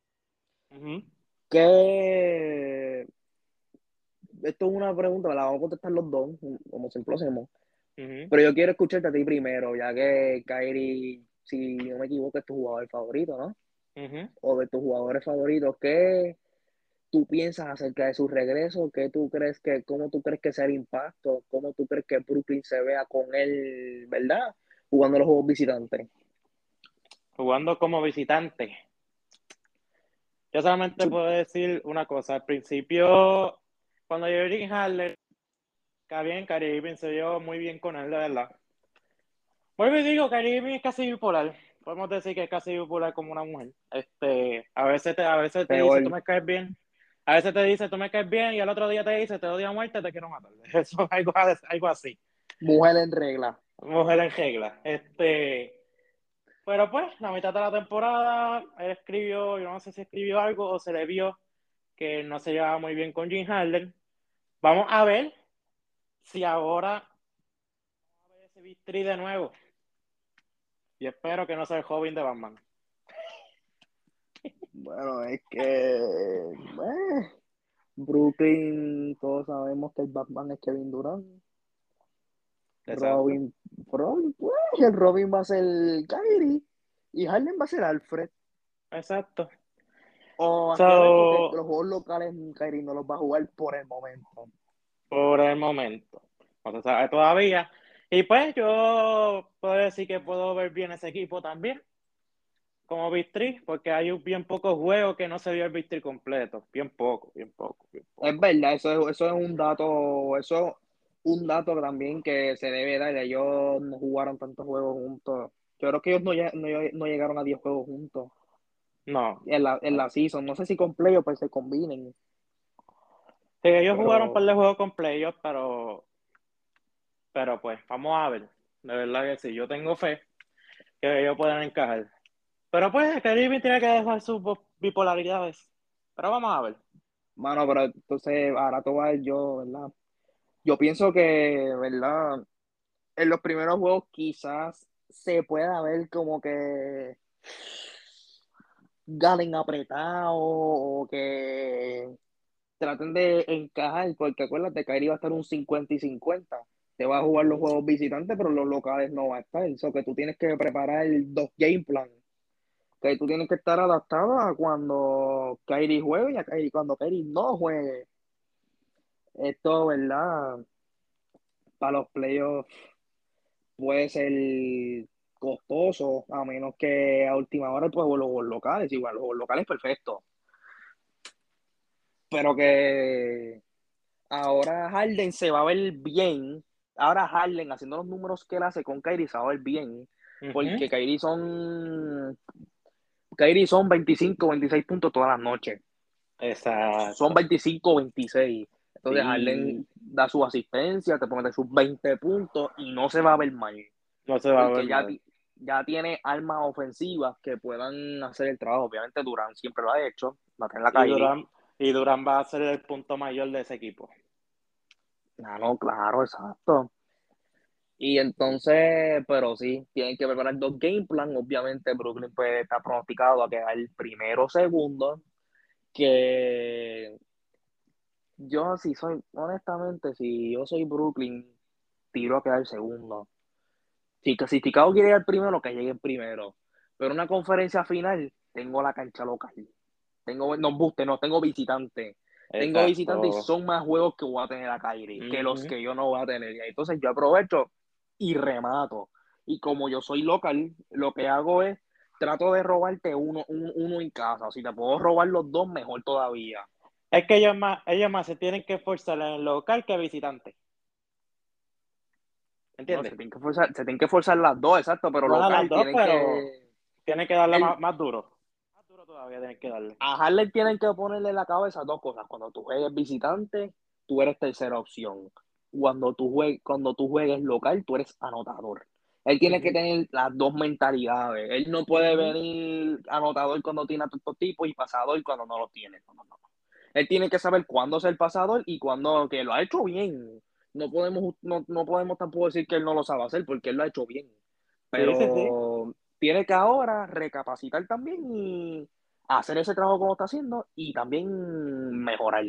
Que esto es una pregunta, la vamos a contestar los dos, como siempre lo hacemos. Pero yo quiero escucharte a ti primero, ya que Kyrie, si no me equivoco, es tu jugador favorito, ¿no? O de tus jugadores favoritos. ¿Qué, tú piensas acerca de su regreso? ¿Qué tú crees que, cómo tú crees que sea el impacto? ¿Cómo tú crees que Brooklyn se vea con él, verdad? Jugando los juegos visitantes. Jugando como visitante. Yo solamente puedo decir una cosa. Al principio, cuando yo Harler, Harden, que bien, Caribe se dio muy bien con él, de verdad. Vuelvo y digo, Caribe es casi bipolar. Podemos decir que es casi bipolar como una mujer. Este, a veces te, a veces te dice, tú me caes bien. A veces te dice, tú me caes bien, y al otro día te dice, te odio a muerte, te quiero matar. Eso es algo, algo así. Mujer en regla. Mujer en regla. Este, pero pues, la mitad de la temporada, él escribió, yo no sé si escribió algo o se le vio que no se llevaba muy bien con Jim Harden. Vamos a ver si ahora vamos a ver ese Victory de nuevo. Y espero que no sea el joven de Batman. Bueno, es que Brooklyn, todos sabemos que el Batman es Kevin Durant. Robin, Robin, pues, el Robin va a ser Kyrie y Harden va a ser Alfred. Exacto. O los juegos locales Kyrie no los va a jugar por el momento. Por el momento. No se sabe todavía. Y pues yo puedo decir que puedo ver bien ese equipo también. Como Bistri, porque hay bien pocos juegos que no se vio el Bistri completo. Bien poco, bien poco, Es verdad, eso es, eso es un dato, eso un dato también que se debe dar, ellos no jugaron tantos juegos juntos. Yo creo que ellos no, no, llegaron a 10 juegos juntos. No. En la, en la season. No sé si con playoffs pues se combinen. Sí, ellos jugaron un par de juegos con playoffs, pero. Pero pues, vamos a ver. De verdad que sí. Yo tengo fe que ellos puedan encajar. Pero pues, Caribe tiene que dejar sus bipolaridades. Pero vamos a ver. Mano, pero entonces ahora todo yo, ¿verdad? Yo pienso que, ¿verdad? En los primeros juegos quizás se pueda ver como que ganen apretado o que traten de encajar, porque acuérdate ahí va a estar un 50 y 50. Te va a jugar los juegos visitantes, pero los locales no va a estar. Eso que tú tienes que preparar el dos game plan. Que tú tienes que estar adaptado a cuando Kairi juegue y a cuando Kairi no juegue esto, ¿verdad? Para los playoffs puede ser costoso, a menos que a última hora pues los locales, igual los locales perfecto. Pero que ahora Harden se va a ver bien. Ahora Harden haciendo los números que él hace con Kyrie se va a ver bien. Porque Kyrie son Kyrie son 25, 26 puntos todas las noches. Exacto. Son 25, 26. Entonces Harden da su asistencia, te pone sus 20 puntos y no se va a ver mal. No se va a ver ya, ya tiene armas ofensivas que puedan hacer el trabajo. Obviamente Durán siempre lo ha hecho, va a la calle. Y Durán, va a ser el punto mayor de ese equipo. No, no, claro, exacto. Y entonces, pero sí, tienen que preparar dos game plan. Obviamente, Brooklyn puede estar pronosticado a quedar el primero o segundo. Que yo si soy, honestamente, si yo soy Brooklyn, tiro a quedar segundo. Si, si Chicago quiere llegar primero, que lleguen primero. Pero una conferencia final, tengo la cancha local. Tengo, no buste, no, tengo visitante. Tengo visitante y son más juegos que voy a tener a Kyrie que los que yo no voy a tener. Entonces yo aprovecho y remato. Y como yo soy local, lo que hago es trato de robarte uno, uno en casa. Si te puedo robar los dos, mejor todavía. Es que ellos más, ellos más se tienen que esforzar en el local que visitante. ¿Entiendes? se, tienen que forzar, se tienen que forzar las dos, exacto, pero local tienen que... Tienen que darle más, duro. Más duro todavía tienen que darle. A Harley tienen que ponerle en la cabeza dos cosas. Cuando tú juegues visitante, tú eres tercera opción. Cuando tú juegues, cuando tú juegues local, tú eres anotador. Él tiene que tener las dos mentalidades. Él no puede venir anotador cuando tiene a estos tipos y pasador cuando no lo tiene. No, no, no. Él tiene que saber cuándo es el pasador y cuándo que lo ha hecho bien. No podemos, no, podemos tampoco decir que él no lo sabe hacer porque él lo ha hecho bien. Pero tiene que ahora recapacitar también y hacer ese trabajo como está haciendo y también mejorar.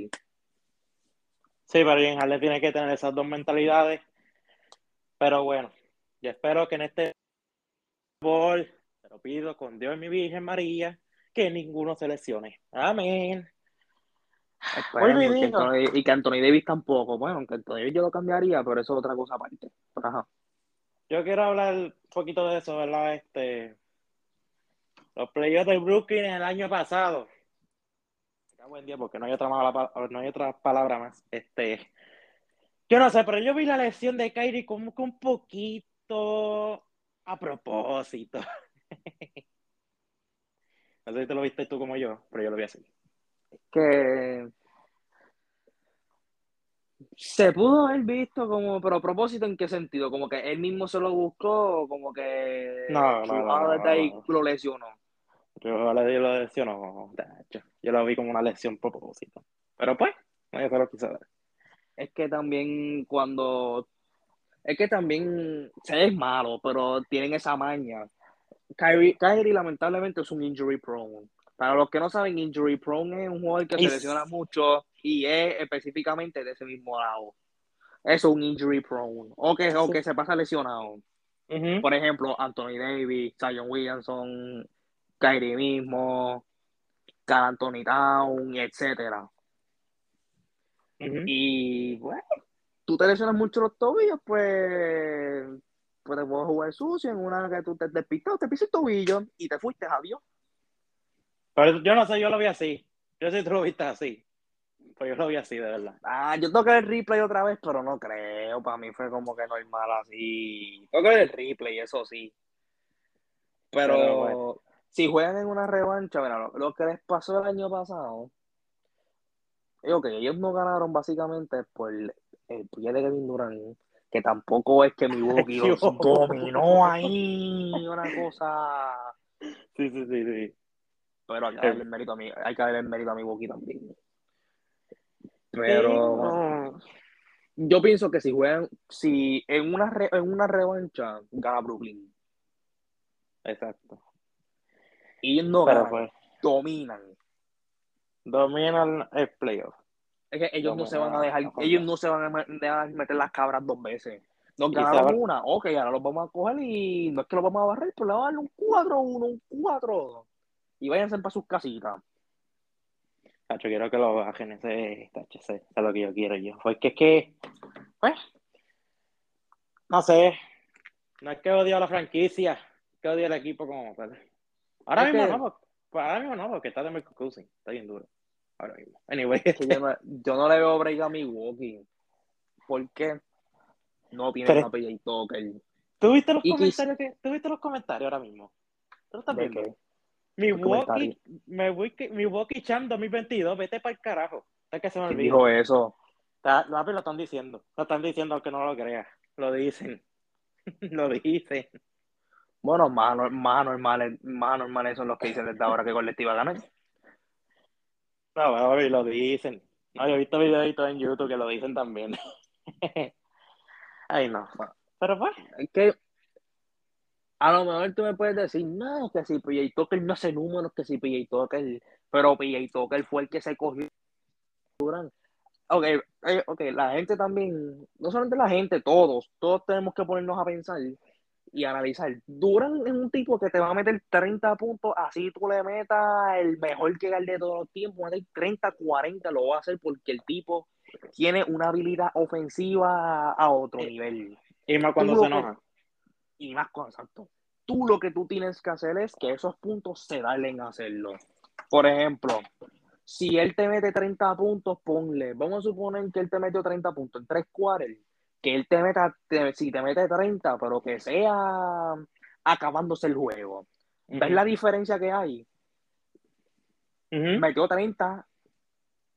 Sí, pero bien, Harley tiene que tener esas dos mentalidades. Pero bueno, yo espero que en este bol, te lo pido con Dios y mi Virgen María, que ninguno se lesione. Amén. Esperemos, que Anthony, y que Anthony Davis tampoco. Bueno, aunque Anthony Davis yo lo cambiaría, pero eso es otra cosa aparte. Ajá. Yo quiero hablar un poquito de eso, ¿verdad? Este, los playoffs de Brooklyn el año pasado. Buen día, porque no hay otra mala, no hay otra palabra más. Este, yo no sé, pero yo vi la lesión de Kyrie como que un poquito a propósito. no sé si te lo viste tú como yo, pero yo lo vi así. Que se pudo haber visto como, pero a propósito, ¿en qué sentido? Como que él mismo se lo buscó, como que no, no, no, desde ahí lo lesionó. Yo lo lesionó, yo lo vi como una lesión a propósito. Pero pues, no lo quise. Es que también cuando es que también se es malo, pero tienen esa maña. Kyrie, Kyrie lamentablemente es un injury prone. Para los que no saben, injury prone es un jugador que se lesiona mucho y es específicamente de ese mismo lado. Eso es un injury prone. O que, o que se pasa lesionado. Por ejemplo, Anthony Davis, Zion Williamson, Kyrie mismo, Carl Anthony Town, etcétera. Y bueno, tú te lesionas mucho los tobillos, pues, pues te puedo jugar sucio en una que tú te despistas, te pisas el tobillo y te fuiste, adiós. Pero yo no sé, yo lo vi así. Yo sé si tú lo viste así. Pues yo lo vi así, de verdad. Ah, yo toqué el replay otra vez, pero no creo. Para mí fue como que normal así. Toqué el replay, eso sí. Pero, si juegan en una revancha, mira, lo, que les pasó el año pasado, es que ellos no ganaron básicamente por el pie de Kevin Durant, que tampoco es que mi los dominó ahí, una cosa. Sí, sí, sí, sí. Pero hay que darle el mérito a mi, hay que darle el mérito a mi Boki también. Pero yo pienso que si juegan, si en una, en una revancha gana Brooklyn. Exacto. Y ellos no ganan, pues, dominan. Dominan el playoff. Es que ellos no se van a dejar, ellos no se van a dejar meter las cabras dos veces. Nos ganaron una, ok, ahora los vamos a coger y no es que los vamos a barrer, pero le vamos a darle un 4-1, un 4. Y váyanse para sus casitas. Tacho, quiero que lo bajen ese, tacho, ese, es lo que yo quiero yo. Porque es que, pues, no sé, no es que odio a la franquicia, que odio al equipo como tal. Ahora mismo no, pues, ahora mismo no, porque está de Michael Cousin, está bien duro. Ahora mismo. Anyway. yo, no, le veo break a Milwaukee. ¿Por qué? No tiene una PJ Tucker. ¿Tú viste los comentarios que, ¿Tú viste los comentarios ahora mismo? ¿Tú estás viendo? Milwaukee, Milwaukee, Milwaukee Chan 2022, vete para el carajo. Es que se me olvidó. dijo eso? lo, lo están diciendo. Lo están diciendo aunque no lo creas. Lo dicen. lo dicen. Bueno, más, más normales, más normales son los que dicen desde ahora que colectiva ganar. No, y lo dicen. No, yo he visto videitos en YouTube que lo dicen también. Ay, no. Pero pues. Es que a lo mejor tú me puedes decir, no, que si PJ Tucker no hace números, que si PJ Tucker, pero PJ Tucker fue el que se cogió. Ok, eh, ok, la gente también, no solamente la gente, todos, todos tenemos que ponernos a pensar y analizar. Duran es un tipo que te va a meter 30 puntos, así tú le metas el mejor que de todos los tiempos, 30, 40, lo va a hacer porque el tipo tiene una habilidad ofensiva a otro nivel. Y más cuando se enoja. Y más cuando, exacto. Tú lo que tú tienes que hacer es que esos puntos se en hacerlo. Por ejemplo, si él te mete 30 puntos, ponle, vamos a suponer que él te metió 30 puntos en tres quarters que él te meta, si te mete 30, pero que sea acabándose el juego. ¿Ves la diferencia que hay? Metió 30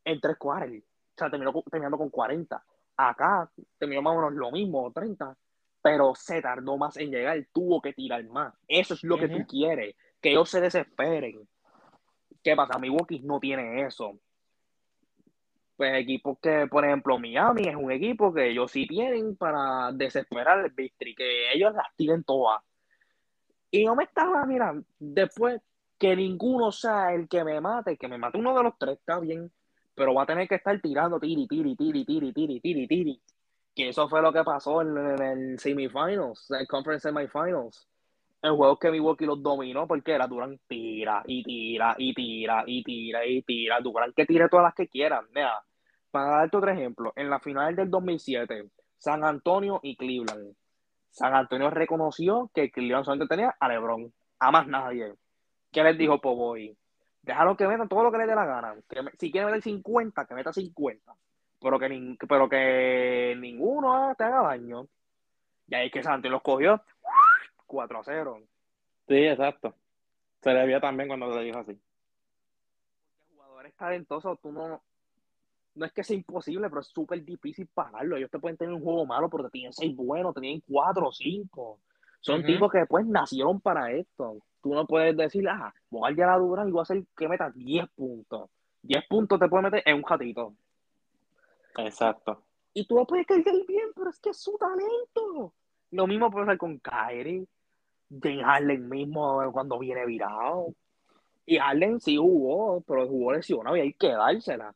en tres cuartos. O sea, terminó terminando con 40. Acá terminó más o menos lo mismo, 30. Pero se tardó más en llegar, tuvo que tirar más. Eso es lo que tú quieres, que ellos se desesperen. ¿Qué pasa? Mi Milwaukee no tiene eso pues equipos que, por ejemplo, Miami es un equipo que ellos sí tienen para desesperar el victory, que ellos las tiren todas. Y no me estaba, mira, después que ninguno sea el que me mate, que me mate uno de los tres, está bien, pero va a tener que estar tirando tiri, tiri, tiri, tiri, tiri, tiri, tiri. Que eso fue lo que pasó en, el semifinals, el conference semifinals. El juego que Milwaukee los dominó porque era Durant tira y tira y tira y tira y tira. Durant que tire todas las que quieran. Mira, para darte otro ejemplo, en la final del 2007, San Antonio y Cleveland. San Antonio reconoció que Cleveland solamente tenía a LeBron, a más nadie. ¿Qué les dijo Poboy? Déjalo que metan todo lo que le dé la gana. Si quiere meter 50, que meta 50. Pero que, pero que ninguno te haga daño. Y ahí que San Antonio los cogió 4 a 0. Sí, exacto. Se le vio también cuando le dijo así. Jugadores talentosos, tú no, no es que sea imposible, pero es súper difícil pagarlo. Ellos te pueden tener un juego malo porque tienen seis buenos, tenían cuatro o cinco. Son tipos que después nacieron para esto. Tú no puedes decir, ah, voy a la dura y voy a hacer que meta 10 puntos. 10 puntos te puede meter en un jatito. Exacto. Y tú lo puedes cargar bien, pero es que es su talento. Lo mismo puede ser con Kyrie, James Harden mismo cuando viene virado. Y Harden sí jugó, pero jugó lesionado y hay que dársela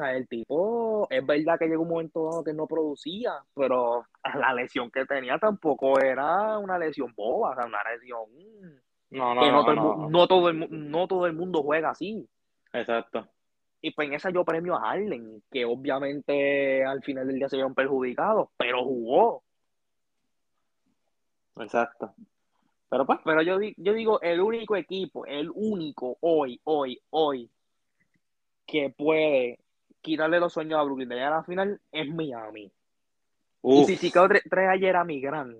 sea, el tipo, es verdad que llegó un momento que no producía, pero la lesión que tenía tampoco era una lesión boba, o sea, una lesión no, no, no, no, todo el, no todo el mundo juega así. Exacto. Y pues en esa yo premio a Harden, que obviamente al final del día se vieron perjudicados, pero jugó. Exacto. Pero pues. Pero yo, yo digo, el único equipo, el único hoy, hoy, hoy, que puede quitarle los sueños a Brooklyn de llegar a la final es Miami. Y si Chicago trae ayer a mi gran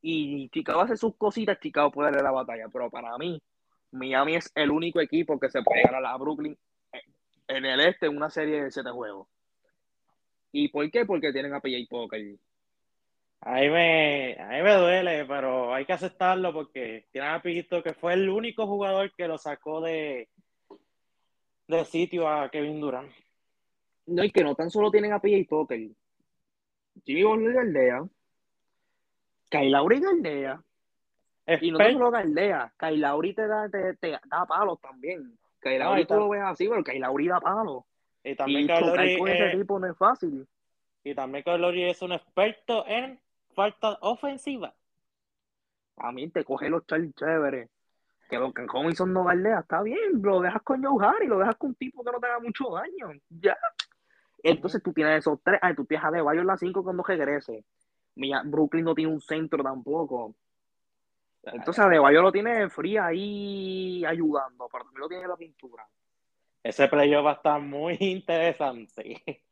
y Chicago hace sus cositas, Chicago puede darle la batalla. Pero para mí, Miami es el único equipo que se puede ganar a Brooklyn en el este en una serie de siete juegos. ¿Y por qué? Porque tienen a PJ Poker. Ahí me, ahí me duele, pero hay que aceptarlo porque tienen a PJ que fue el único jugador que lo sacó de, de sitio a Kevin Durant. No, y que no tan solo tienen a PJ Tucker. Jimmy Butler galdea. Kailauri galdea. Y no solo galdea. Kailauri te da, te, te da palos también. Kailauri tú lo ves así, pero Kailauri da palos. Y también Kailauri con ese tipo no es fácil. Y también Kailauri es un experto en falta ofensiva. También te coge los charles chéveres. Que lo que Robinson no galdea, está bien, lo dejas con Joe Harry, lo dejas con un tipo que no te haga mucho daño. Ya. Entonces tú tienes esos tres, ay, tú tienes a Debayo en la cinco cuando regrese. Mira, Brooklyn no tiene un centro tampoco. Entonces a Debayo lo tiene fría ahí ayudando, pero también lo tiene en la pintura. Ese playoff va a estar muy interesante.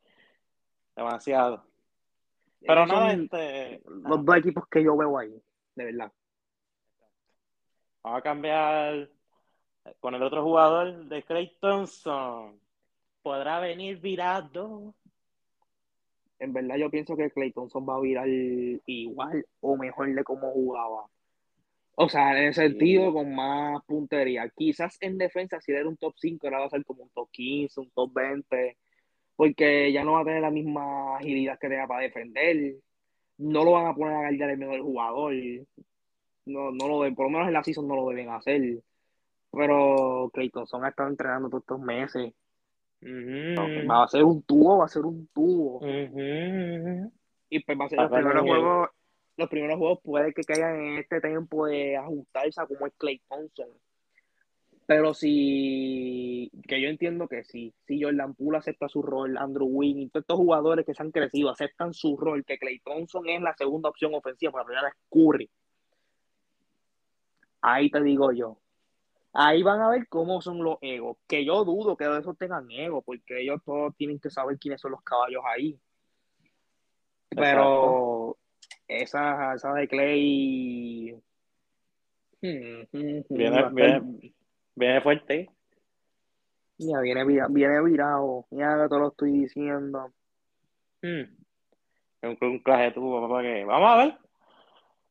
Demasiado. Pero no, este. Los dos equipos que yo veo ahí, de verdad. Vamos a cambiar con el otro jugador de Craig Thompson podrá venir virado. En verdad yo pienso que Clay Thompson va a virar igual o mejor de cómo jugaba. O sea, en el sentido con más puntería. Quizás en defensa, si era un top 5, ahora va a ser como un top 15, un top 20, porque ya no va a tener la misma agilidad que tenía para defender. No lo van a poner a guardar el mejor jugador. No, no lo deben, por lo menos en la season no lo deben hacer. Pero Clay Thompson ha estado entrenando todos estos meses Va a ser un tubo, va a ser un tubo. Y pues va a ser los primeros juegos. Los primeros juegos puede que caigan en este tiempo de ajustarse a como es Clay Thompson. Pero si, que yo entiendo que sí, si Jordan Poole acepta su rol, Andrew Wiggins, todos estos jugadores que se han crecido aceptan su rol, que Clay Thompson es la segunda opción ofensiva, para la primera es Curry. Ahí te digo yo, Ahí van a ver cómo son los egos, que yo dudo que esos tengan ego, porque ellos todos tienen que saber quiénes son los caballos ahí. Pero esa, esa de Clay hmm, hmm, hmm, viene, viene, fuerte. Ya viene, viene virado. Ya te lo estoy diciendo. un, un clase tú, papá, que vamos a ver.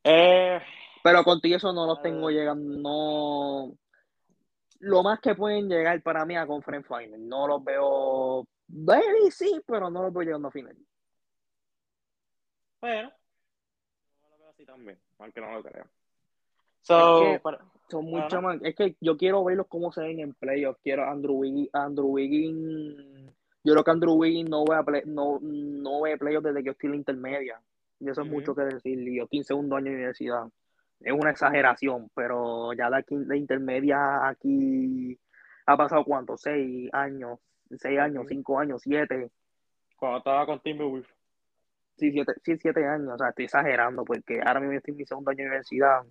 Eh, pero contigo eso no los tengo llegando, no, lo más que pueden llegar para mí a Conference Final. No los veo. Baby sí, pero no los veo llegando a final. Bueno, así también, aunque no lo creo. es que, son mucho más. Es que yo quiero verlos cómo se ven en playoffs. Quiero Andrew Wiggins. Andrew Wiggins. Yo creo que Andrew Wiggins no ve, a play, no, no ve playoffs desde que yo estoy en la intermedia. Y eso es mucho que decir. Yo estoy en segundo año de universidad. es una exageración, pero ya de aquí de intermedia aquí ha pasado cuánto, seis años, seis años, cinco años, siete. Cuando estaba con Timberwolves. Sí, siete, sí, siete años, o sea, estoy exagerando porque ahora mismo estoy en mi segundo año de universidad.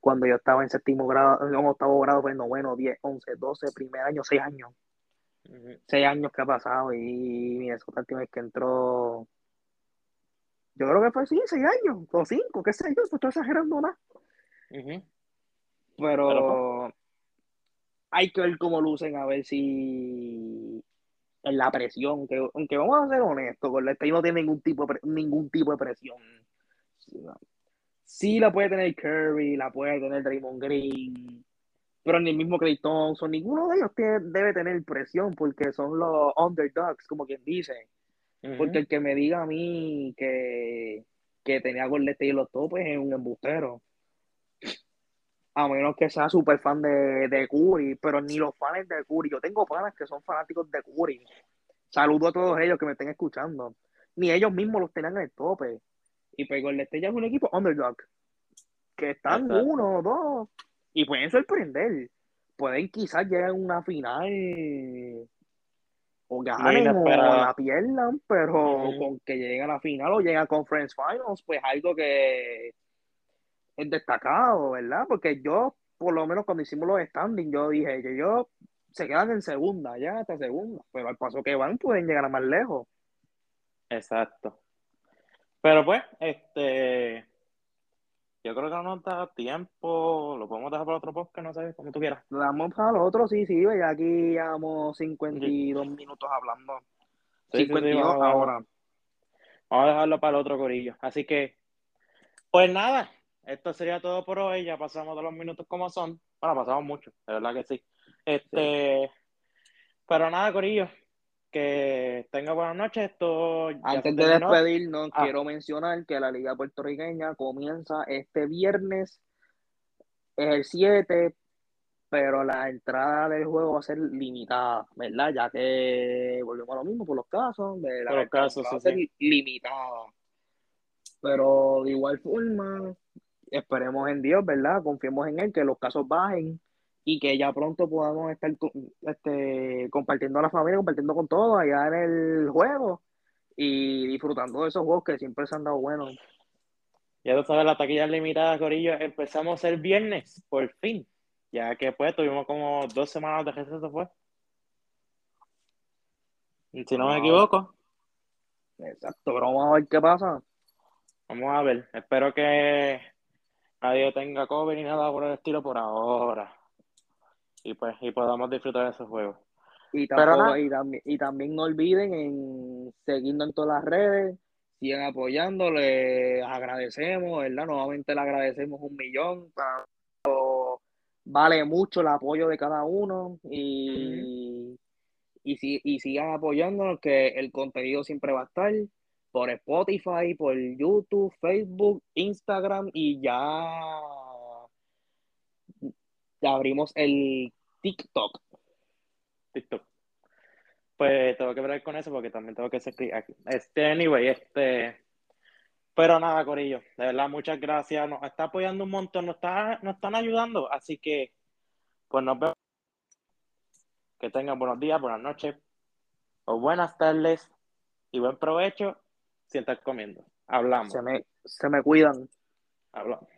Cuando yo estaba en séptimo grado, en octavo grado, pues noveno, diez, once, doce, primer año, seis años. Seis años que ha pasado y Minnesota última vez que entró, yo creo que fue sí, seis años, o cinco, qué sé yo, pues estoy exagerando más. Pero, Pero, hay que ver cómo lucen, a ver si en la presión, que, aunque vamos a ser honestos, la no tiene ningún tipo de, ningún tipo de presión. Sí, la puede tener Curry, la puede tener Draymond Green, pero ni el mismo Clay Thompson, ninguno de ellos debe tener presión porque son los underdogs, como quien dice. Porque el que me diga a mí que, que tenía Golden State y los topes es un embustero. A menos que sea súper fan de, de Curry, pero ni los fans de Curry. Yo tengo fans que son fanáticos de Curry. Saludo a todos ellos que me estén escuchando. Ni ellos mismos los tenían en el tope. Y pues Golden State ya es un equipo underdog. Que están uno o dos. Y pueden sorprender. Pueden quizás llegar a una final o ganen o la pierdan, pero con que lleguen a la final o lleguen a Conference Finals, pues algo que es destacado, ¿verdad? Porque yo, por lo menos cuando hicimos los standings, yo dije que yo se quedan en segunda, ya hasta segunda, pero al paso que van pueden llegar a más lejos. Exacto. Pero pues, este, yo creo que no nos da tiempo, lo podemos dejar para otro podcast, no sé, como tú quieras. Lo damos para el otro, sí, sí, ya aquí llevamos 52 minutos hablando. 52 ahora. Vamos a dejarlo para el otro corillo. Así que, pues nada, esto sería todo por hoy. Ya pasamos de los minutos como son. Bueno, pasamos mucho, de verdad que sí. Este, pero nada, corillo, que tenga buenas noches. Esto Antes de despedirnos, ah. quiero mencionar que la Liga Puertorriqueña comienza este viernes, es el 7, pero la entrada del juego va a ser limitada, ¿verdad? Ya que volvemos a lo mismo por los casos, de la los casos, va a ser limitada. Pero de igual forma, esperemos en Dios, ¿verdad? Confiemos en Él, que los casos bajen y que ya pronto podamos estar este, compartiendo a la familia, compartiendo con todos allá en el juego y disfrutando de esos juegos que siempre se han dado buenos. Ya tú sabes, la taquilla limitada, Corillo, empezamos el viernes, por fin, ya que pues tuvimos como dos semanas de receso, fue. Si no me equivoco. Exacto, pero vamos a ver qué pasa. Vamos a ver, espero que nadie tenga COVID ni nada por el estilo por ahora y pues y podamos disfrutar de esos juegos. Y, también, y, también, no olviden en seguirnos en todas las redes, sigan apoyando, les agradecemos, ¿verdad? Nuevamente le agradecemos un millón. vale mucho el apoyo de cada uno y, y, y sigan apoyándonos, que el contenido siempre va a estar por Spotify, por YouTube, Facebook, Instagram y ya abrimos el TikTok. TikTok. Pues tengo que ver con eso porque también tengo que hacer aquí. Este, anyway, este. Pero nada, Corillo, de verdad, muchas gracias. Nos está apoyando un montón, nos, está, nos están ayudando. Así que, pues nos vemos. Que tengan buenos días, buenas noches o buenas tardes y buen provecho si estás comiendo. Hablamos. Se me, se me cuidan. Hablamos.